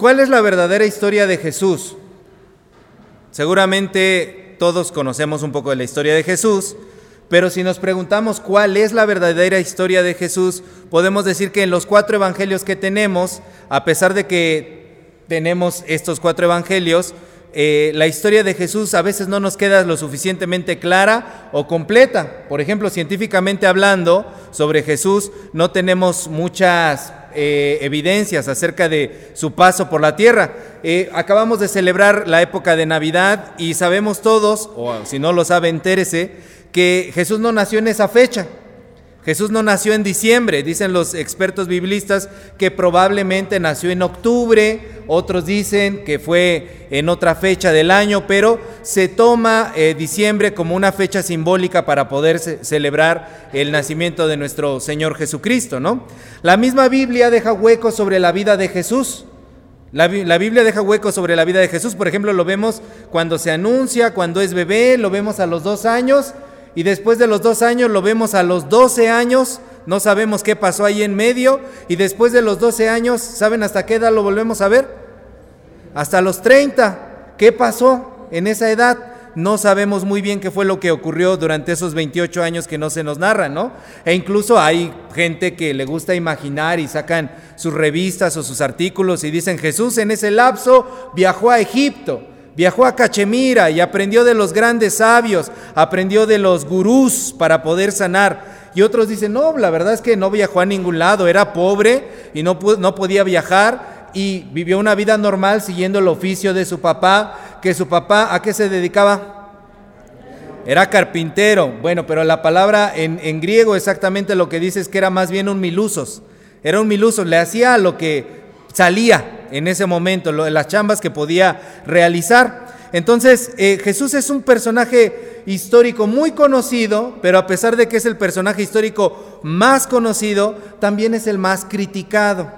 ¿Cuál es la verdadera historia de Jesús? Seguramente todos conocemos un poco de la historia de Jesús, pero si nos preguntamos cuál es la verdadera historia de Jesús, podemos decir que en los cuatro evangelios que tenemos, a pesar de que tenemos estos cuatro evangelios, eh, la historia de Jesús a veces no nos queda lo suficientemente clara o completa. Por ejemplo, científicamente hablando sobre Jesús, no tenemos muchas eh, evidencias acerca de su paso por la tierra. Eh, acabamos de celebrar la época de Navidad y sabemos todos, o si no lo saben, entérese, que Jesús no nació en esa fecha. Jesús no nació en diciembre, dicen los expertos biblistas que probablemente nació en octubre, otros dicen que fue en otra fecha del año, pero se toma eh, diciembre como una fecha simbólica para poder celebrar el nacimiento de nuestro Señor Jesucristo, ¿no? La misma Biblia deja hueco sobre la vida de Jesús. La, la, Biblia deja hueco sobre la vida de Jesús, por ejemplo, lo vemos cuando se anuncia, cuando es bebé, lo vemos a los dos años y después de los dos años lo vemos a los doce años, no sabemos qué pasó ahí en medio, y después de los doce años, ¿saben hasta qué edad lo volvemos a ver? Hasta los treinta. ¿Qué pasó en esa edad? No sabemos muy bien qué fue lo que ocurrió durante esos 28 años que no se nos narran, ¿no? E incluso hay gente que le gusta imaginar y sacan sus revistas o sus artículos y dicen, Jesús en ese lapso viajó a Egipto Viajó a Cachemira y aprendió de los grandes sabios, aprendió de los gurús para poder sanar. Y otros dicen, no, la verdad es que no viajó a ningún lado, era pobre y no, no podía viajar y vivió una vida normal siguiendo el oficio de su papá, que su papá, ¿a qué se dedicaba? Era carpintero. Bueno, pero la palabra en, en griego exactamente lo que dice es que era más bien un milusos. Era un milusos, le hacía lo que salía en ese momento, las chambas que podía realizar. Entonces, eh, Jesús es un personaje histórico muy conocido, pero a pesar de que es el personaje histórico más conocido, también es el más criticado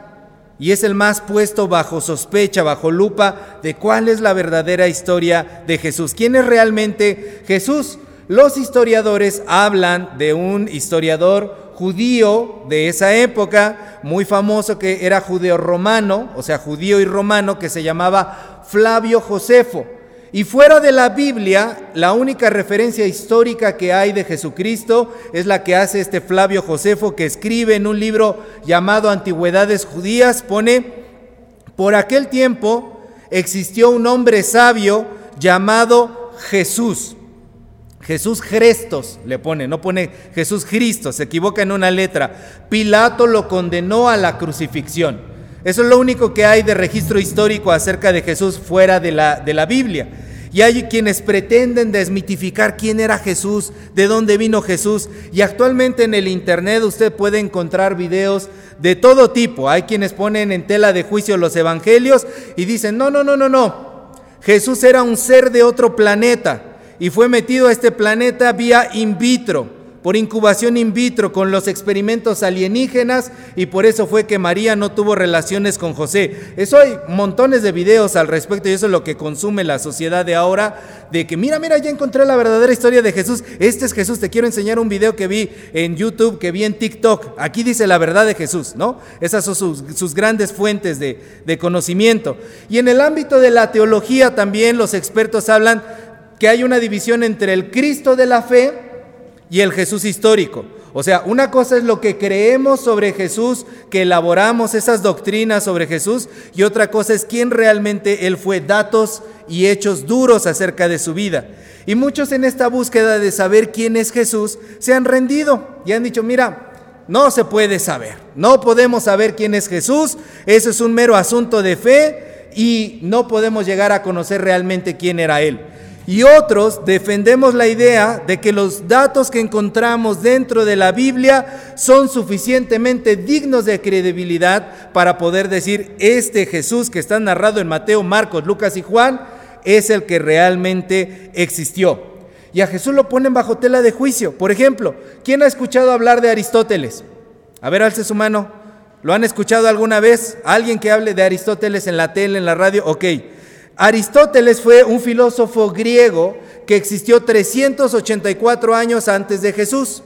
y es el más puesto bajo sospecha, bajo lupa de cuál es la verdadera historia de Jesús. ¿Quién es realmente Jesús? Los historiadores hablan de un historiador judío de esa época, muy famoso que era judeo romano, o sea, judío y romano, que se llamaba Flavio Josefo. Y fuera de la Biblia, la única referencia histórica que hay de Jesucristo es la que hace este Flavio Josefo, que escribe en un libro llamado Antigüedades Judías, pone, por aquel tiempo existió un hombre sabio llamado Jesús Jesús Crestos le pone, no pone Jesús Cristo, se equivoca en una letra. Pilato lo condenó a la crucifixión. Eso es lo único que hay de registro histórico acerca de Jesús fuera de la, de la Biblia. Y hay quienes pretenden desmitificar quién era Jesús, de dónde vino Jesús. Y actualmente en el Internet usted puede encontrar videos de todo tipo. Hay quienes ponen en tela de juicio los evangelios y dicen, no, no, no, no, no. Jesús era un ser de otro planeta y fue metido a este planeta vía in vitro por incubación in vitro con los experimentos alienígenas y por eso fue que María no tuvo relaciones con José. Eso hay montones de videos al respecto y eso es lo que consume la sociedad de ahora, de que mira, mira, ya encontré la verdadera historia de Jesús. Este es Jesús, te quiero enseñar un video que vi en YouTube, que vi en TikTok. Aquí dice la verdad de Jesús, ¿no? Esas son sus, grandes fuentes de, de conocimiento. Y en el ámbito de la teología también los expertos hablan que hay una división entre el Cristo de la fe y el Jesús histórico. O sea, una cosa es lo que creemos sobre Jesús, que elaboramos esas doctrinas sobre Jesús, y otra cosa es quién realmente Él fue, datos y hechos duros acerca de su vida. Y muchos en esta búsqueda de saber quién es Jesús se han rendido y han dicho, mira, no se puede saber, no podemos saber quién es Jesús, eso es un mero asunto de fe y no podemos llegar a conocer realmente quién era Él. Y otros defendemos la idea de que los datos que encontramos dentro de la Biblia son suficientemente dignos de credibilidad para poder decir, este Jesús que está narrado en Mateo, Marcos, Lucas y Juan, es el que realmente existió. Y a Jesús lo ponen bajo tela de juicio. Por ejemplo, ¿quién ha escuchado hablar de Aristóteles? A ver, alce su mano. ¿Lo han escuchado alguna vez? ¿Alguien que hable de Aristóteles en la tele, en la radio? Ok. Aristóteles fue un filósofo griego que existió 384 años antes de Jesús.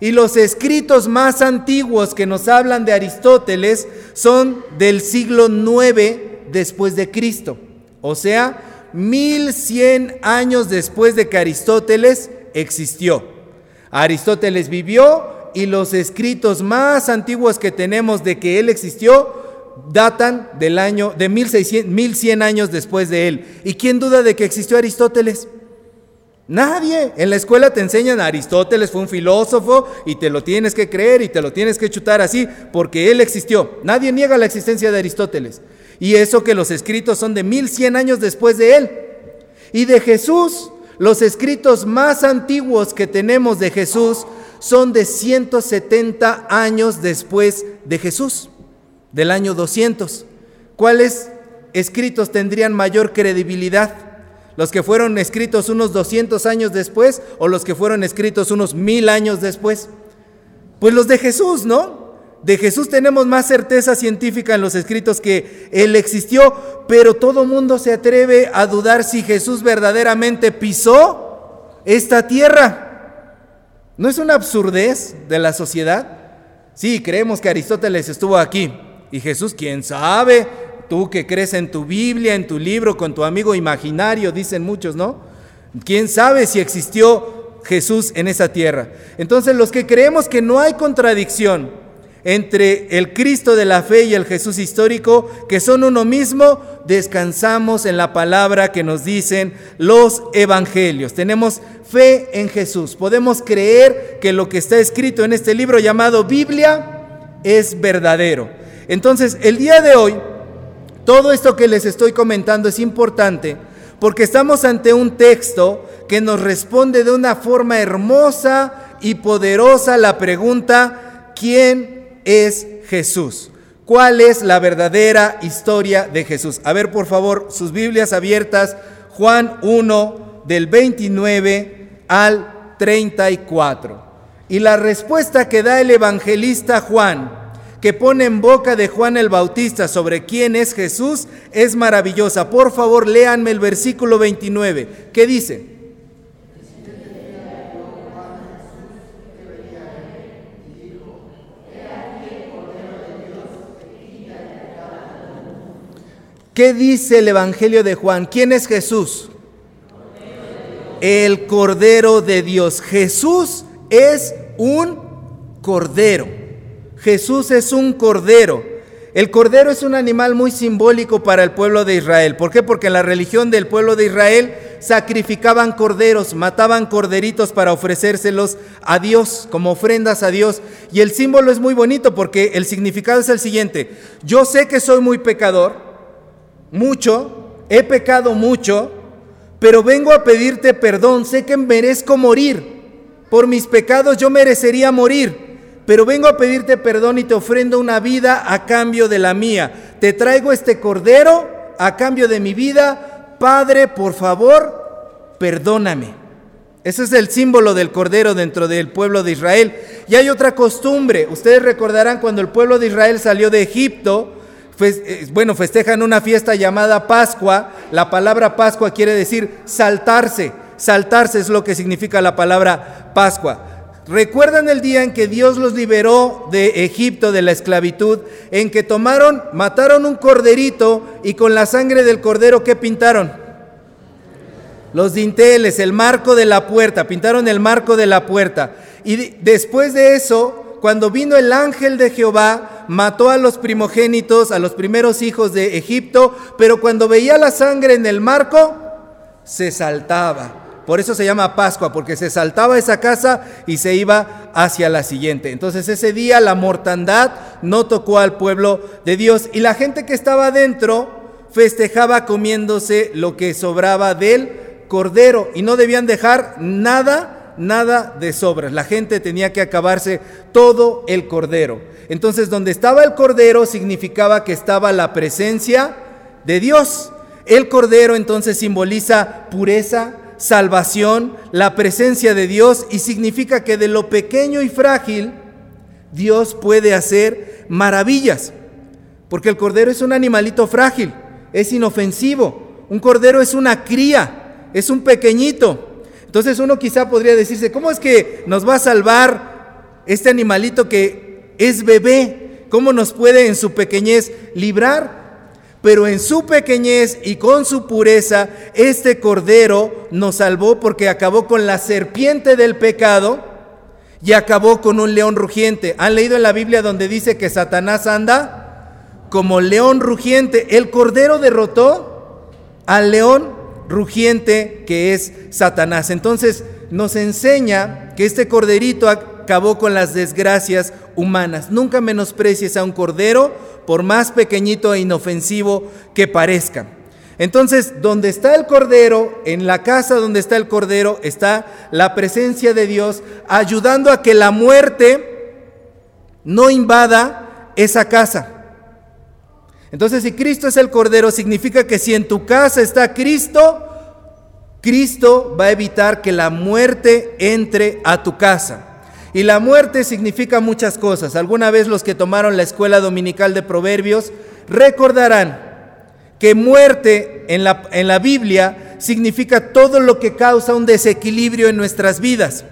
Y los escritos más antiguos que nos hablan de Aristóteles son del siglo IX después de Cristo. O sea, 1100 años después de que Aristóteles existió. Aristóteles vivió y los escritos más antiguos que tenemos de que él existió datan del año de 1100 años después de él. ¿Y quién duda de que existió Aristóteles? Nadie. En la escuela te enseñan a Aristóteles fue un filósofo y te lo tienes que creer y te lo tienes que chutar así porque él existió. Nadie niega la existencia de Aristóteles. Y eso que los escritos son de 1100 años después de él. Y de Jesús, los escritos más antiguos que tenemos de Jesús son de 170 años después de Jesús, del año 200. ¿Cuáles escritos tendrían mayor credibilidad? los que fueron escritos unos 200 años después o los que fueron escritos unos mil años después? Pues los de Jesús, ¿no? De Jesús tenemos más certeza científica en los escritos que Él existió, pero todo mundo se atreve a dudar si Jesús verdaderamente pisó esta tierra. ¿No es una absurdez de la sociedad? Sí, creemos que Aristóteles estuvo aquí y Jesús, quién sabe, Tú que crees en tu Biblia, en tu libro, con tu amigo imaginario, dicen muchos, ¿no? ¿Quién sabe si existió Jesús en esa tierra? Entonces los que creemos que no hay contradicción entre el Cristo de la fe y el Jesús histórico, que son uno mismo, descansamos en la palabra que nos dicen los evangelios. Tenemos fe en Jesús. Podemos creer que lo que está escrito en este libro llamado Biblia es verdadero. Entonces, el día de hoy todo esto que les estoy comentando es importante porque estamos ante un texto que nos responde de una forma hermosa y poderosa la pregunta, ¿quién es Jesús? ¿Cuál es la verdadera historia de Jesús? A ver, por favor, sus Biblias abiertas, Juan 1, del 29 al 34. Y la respuesta que da el evangelista Juan que pone en boca de Juan el Bautista sobre quién es Jesús es maravillosa. Por favor, léanme el versículo 29. ¿Qué dice? ¿Qué dice el Evangelio de Juan? ¿Quién es Jesús? El Cordero de Dios. Jesús es un Cordero. Jesús es un cordero. El cordero es un animal muy simbólico para el pueblo de Israel. ¿Por qué? Porque en la religión del pueblo de Israel sacrificaban corderos, mataban corderitos para ofrecérselos a Dios, como ofrendas a Dios. Y el símbolo es muy bonito porque el significado es el siguiente. Yo sé que soy muy pecador, mucho, he pecado mucho, pero vengo a pedirte perdón. Sé que merezco morir. Por mis pecados yo merecería morir pero vengo a pedirte perdón y te ofrendo una vida a cambio de la mía. Te traigo este cordero a cambio de mi vida. Padre, por favor, perdóname. Ese es el símbolo del cordero dentro del pueblo de Israel. Y hay otra costumbre. Ustedes recordarán cuando el pueblo de Israel salió de Egipto, eh, bueno, festejan una fiesta llamada Pascua. La palabra Pascua quiere decir saltarse. Saltarse es lo que significa la palabra Pascua. ¿Recuerdan el día en que Dios los liberó de Egipto, de la esclavitud? En que tomaron, mataron un corderito y con la sangre del cordero, ¿qué pintaron? Los dinteles, el marco de la puerta, pintaron el marco de la puerta. Y después de eso, cuando vino el ángel de Jehová, mató a los primogénitos, a los primeros hijos de Egipto, pero cuando veía la sangre en el marco, se saltaba. Por eso se llama Pascua, porque se saltaba esa casa y se iba hacia la siguiente. Entonces ese día la mortandad no tocó al pueblo de Dios y la gente que estaba dentro festejaba comiéndose lo que sobraba del cordero y no debían dejar nada, nada de sobras. La gente tenía que acabarse todo el cordero. Entonces donde estaba el cordero significaba que estaba la presencia de Dios. El cordero entonces simboliza pureza, salvación, la presencia de Dios y significa que de lo pequeño y frágil Dios puede hacer maravillas. Porque el cordero es un animalito frágil, es inofensivo. Un cordero es una cría, es un pequeñito. Entonces uno quizá podría decirse, ¿cómo es que nos va a salvar este animalito que es bebé? ¿Cómo nos puede en su pequeñez librar? Pero en su pequeñez y con su pureza, este cordero nos salvó porque acabó con la serpiente del pecado y acabó con un león rugiente. ¿Han leído en la Biblia donde dice que Satanás anda como león rugiente? El cordero derrotó al león rugiente que es Satanás. Entonces nos enseña que este corderito acabó con las desgracias humanas. Nunca menosprecies a un cordero, por más pequeñito e inofensivo que parezca. Entonces, donde está el cordero, en la casa donde está el cordero, está la presencia de Dios ayudando a que la muerte no invada esa casa. Entonces, si Cristo es el cordero, significa que si en tu casa está Cristo, Cristo va a evitar que la muerte entre a tu casa. Y la muerte significa muchas cosas. Alguna vez los que tomaron la escuela dominical de Proverbios recordarán que muerte en la, en la Biblia significa todo lo que causa un desequilibrio en nuestras vidas.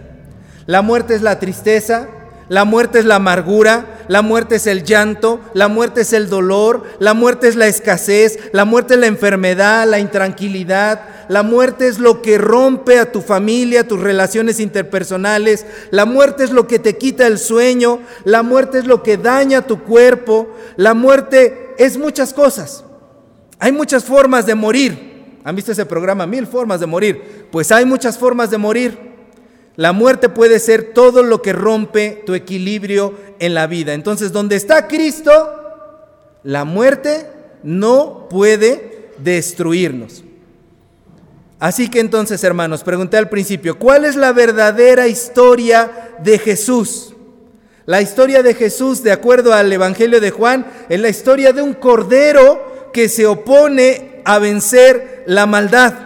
La muerte es la tristeza, la muerte es la amargura, la muerte es el llanto, la muerte es el dolor, la muerte es la escasez, la muerte es la enfermedad, la intranquilidad, la muerte es lo que rompe a tu familia, tus relaciones interpersonales, la muerte es lo que te quita el sueño, la muerte es lo que daña tu cuerpo, la muerte es muchas cosas. Hay muchas formas de morir. ¿Han visto ese programa? Mil formas de morir. Pues hay muchas formas de morir. La muerte puede ser todo lo que rompe tu equilibrio en la vida. Entonces, donde está Cristo, la muerte no puede destruirnos. Así que entonces, hermanos, pregunté al principio, ¿cuál es la verdadera historia de Jesús? La historia de Jesús, de acuerdo al Evangelio de Juan, es la historia de un cordero que se opone a vencer la maldad.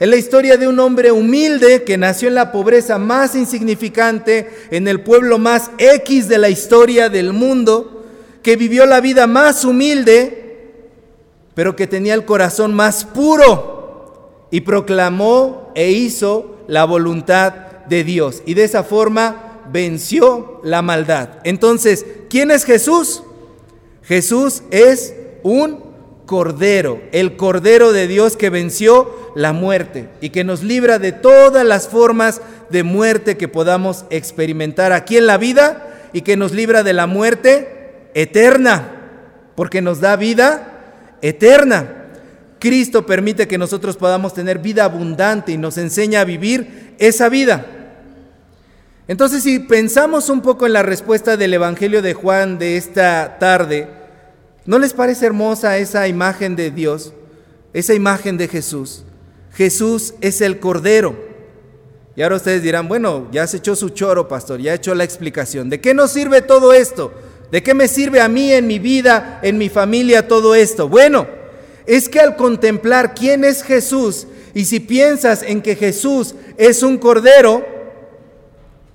Es la historia de un hombre humilde que nació en la pobreza más insignificante, en el pueblo más X de la historia del mundo, que vivió la vida más humilde, pero que tenía el corazón más puro y proclamó e hizo la voluntad de Dios. Y de esa forma venció la maldad. Entonces, ¿quién es Jesús? Jesús es un cordero, el cordero de Dios que venció la muerte y que nos libra de todas las formas de muerte que podamos experimentar aquí en la vida y que nos libra de la muerte eterna, porque nos da vida eterna. Cristo permite que nosotros podamos tener vida abundante y nos enseña a vivir esa vida. Entonces, si pensamos un poco en la respuesta del Evangelio de Juan de esta tarde, ¿no les parece hermosa esa imagen de Dios, esa imagen de Jesús? Jesús es el Cordero. Y ahora ustedes dirán, bueno, ya se echó su choro, pastor, ya hecho la explicación. ¿De qué nos sirve todo esto? ¿De qué me sirve a mí en mi vida, en mi familia, todo esto? Bueno, es que al contemplar quién es Jesús, y si piensas en que Jesús es un cordero,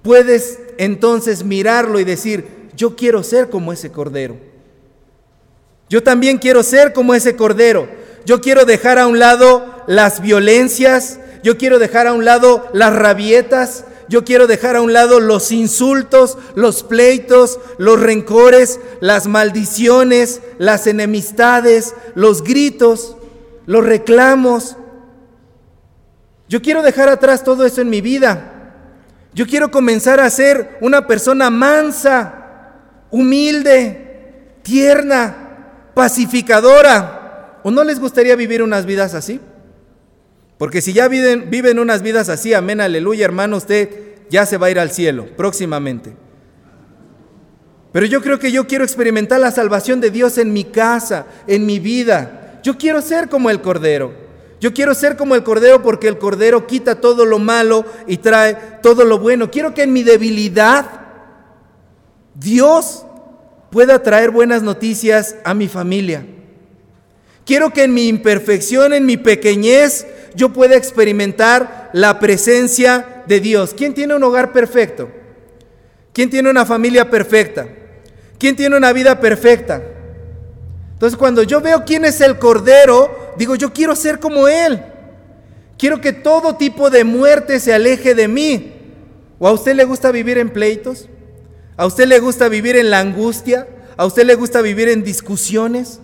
puedes entonces mirarlo y decir, yo quiero ser como ese cordero. Yo también quiero ser como ese cordero. Yo quiero dejar a un lado las violencias, yo quiero dejar a un lado las rabietas, yo quiero dejar a un lado los insultos, los pleitos, los rencores, las maldiciones, las enemistades, los gritos, los reclamos. Yo quiero dejar atrás todo eso en mi vida. Yo quiero comenzar a ser una persona mansa, humilde, tierna, pacificadora. ¿O no les gustaría vivir unas vidas así? Porque si ya viven, viven unas vidas así, amén, aleluya, hermano, usted ya se va a ir al cielo próximamente. Pero yo creo que yo quiero experimentar la salvación de Dios en mi casa, en mi vida. Yo quiero ser como el Cordero. Yo quiero ser como el Cordero porque el Cordero quita todo lo malo y trae todo lo bueno. Quiero que en mi debilidad Dios pueda traer buenas noticias a mi familia. Quiero que en mi imperfección, en mi pequeñez, yo pueda experimentar la presencia de Dios. ¿Quién tiene un hogar perfecto? ¿Quién tiene una familia perfecta? ¿Quién tiene una vida perfecta? Entonces cuando yo veo quién es el Cordero, digo, yo quiero ser como Él. Quiero que todo tipo de muerte se aleje de mí. ¿O a usted le gusta vivir en pleitos? ¿A usted le gusta vivir en la angustia? ¿A usted le gusta vivir en discusiones?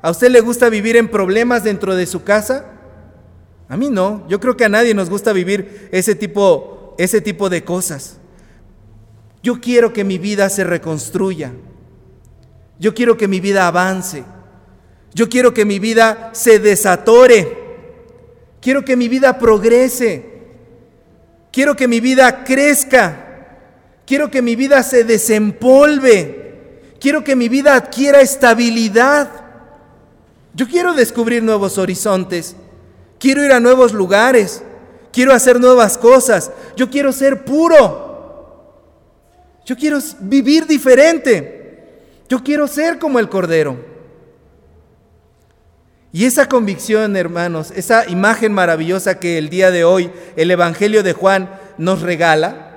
¿A usted le gusta vivir en problemas dentro de su casa? A mí no. Yo creo que a nadie nos gusta vivir ese tipo, ese tipo de cosas. Yo quiero que mi vida se reconstruya. Yo quiero que mi vida avance. Yo quiero que mi vida se desatore. Quiero que mi vida progrese. Quiero que mi vida crezca. Quiero que mi vida se desempolve. Quiero que mi vida adquiera estabilidad. Yo quiero descubrir nuevos horizontes. Quiero ir a nuevos lugares. Quiero hacer nuevas cosas. Yo quiero ser puro. Yo quiero vivir diferente. Yo quiero ser como el Cordero. Y esa convicción, hermanos, esa imagen maravillosa que el día de hoy el Evangelio de Juan nos regala,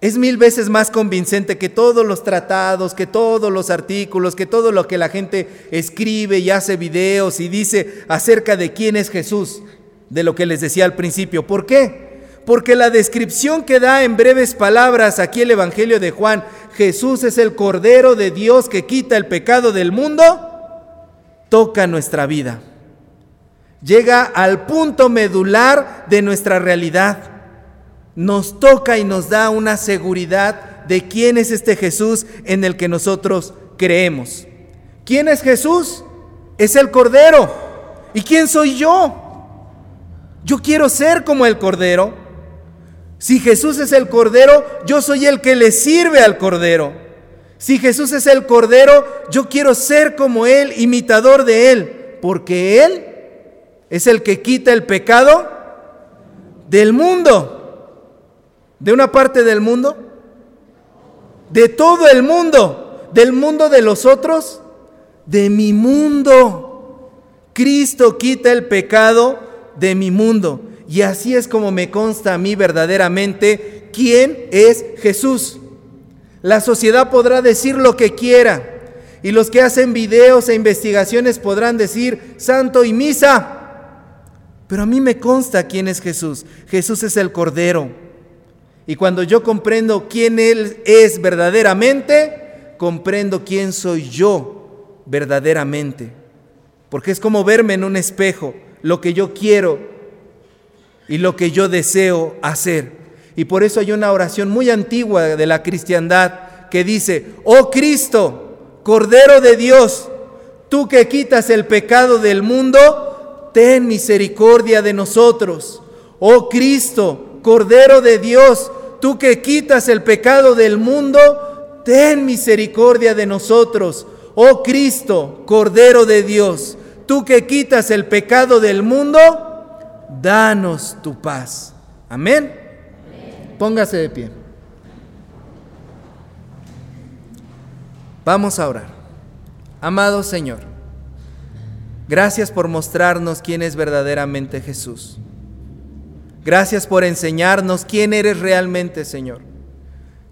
es mil veces más convincente que todos los tratados, que todos los artículos, que todo lo que la gente escribe y hace videos y dice acerca de quién es Jesús, de lo que les decía al principio. ¿Por qué? Porque la descripción que da en breves palabras aquí el Evangelio de Juan, Jesús es el Cordero de Dios que quita el pecado del mundo, toca nuestra vida. Llega al punto medular de nuestra realidad. Nos toca y nos da una seguridad de quién es este Jesús en el que nosotros creemos. ¿Quién es Jesús? Es el Cordero. ¿Y quién soy yo? Yo quiero ser como el Cordero. Si Jesús es el Cordero, yo soy el que le sirve al Cordero. Si Jesús es el Cordero, yo quiero ser como Él, imitador de Él, porque Él es el que quita el pecado del mundo. ¿De una parte del mundo? De todo el mundo. ¿Del mundo de los otros? De mi mundo. Cristo quita el pecado de mi mundo. Y así es como me consta a mí verdaderamente quién es Jesús. La sociedad podrá decir lo que quiera y los que hacen videos e investigaciones podrán decir santo y misa. Pero a mí me consta quién es Jesús. Jesús es el Cordero. Y cuando yo comprendo quién Él es verdaderamente, comprendo quién soy yo verdaderamente. Porque es como verme en un espejo, lo que yo quiero y lo que yo deseo hacer. Y por eso hay una oración muy antigua de la cristiandad que dice, oh Cristo, Cordero de Dios, tú que quitas el pecado del mundo, ten misericordia de nosotros. Oh Cristo, Cordero de Dios, tú que quitas el pecado del mundo, ten misericordia de nosotros. Oh Cristo, Cordero de Dios, tú que quitas el pecado del mundo, danos tu paz. Amén. Póngase de pie. Vamos a orar. Amado Señor, gracias por mostrarnos quién es verdaderamente Jesús. Gracias por enseñarnos quién eres realmente, Señor.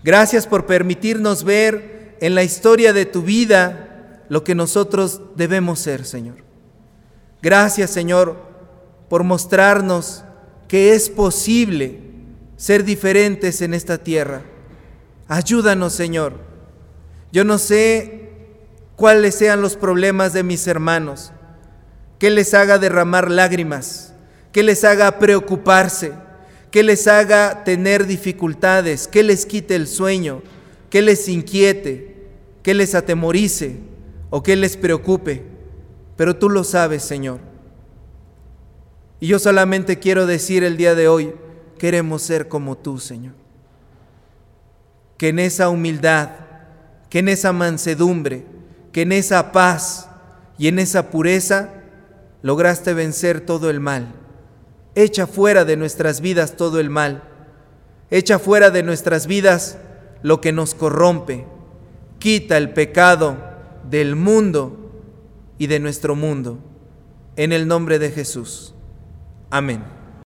Gracias por permitirnos ver en la historia de tu vida lo que nosotros debemos ser, Señor. Gracias, Señor, por mostrarnos que es posible ser diferentes en esta tierra. Ayúdanos, Señor. Yo no sé cuáles sean los problemas de mis hermanos, que les haga derramar lágrimas, que les haga preocuparse, que les haga tener dificultades, que les quite el sueño, que les inquiete, que les atemorice o que les preocupe. Pero tú lo sabes, Señor. Y yo solamente quiero decir el día de hoy, queremos ser como tú, Señor. Que en esa humildad, que en esa mansedumbre, que en esa paz y en esa pureza lograste vencer todo el mal. Echa fuera de nuestras vidas todo el mal. Echa fuera de nuestras vidas lo que nos corrompe. Quita el pecado del mundo y de nuestro mundo. En el nombre de Jesús. Amén.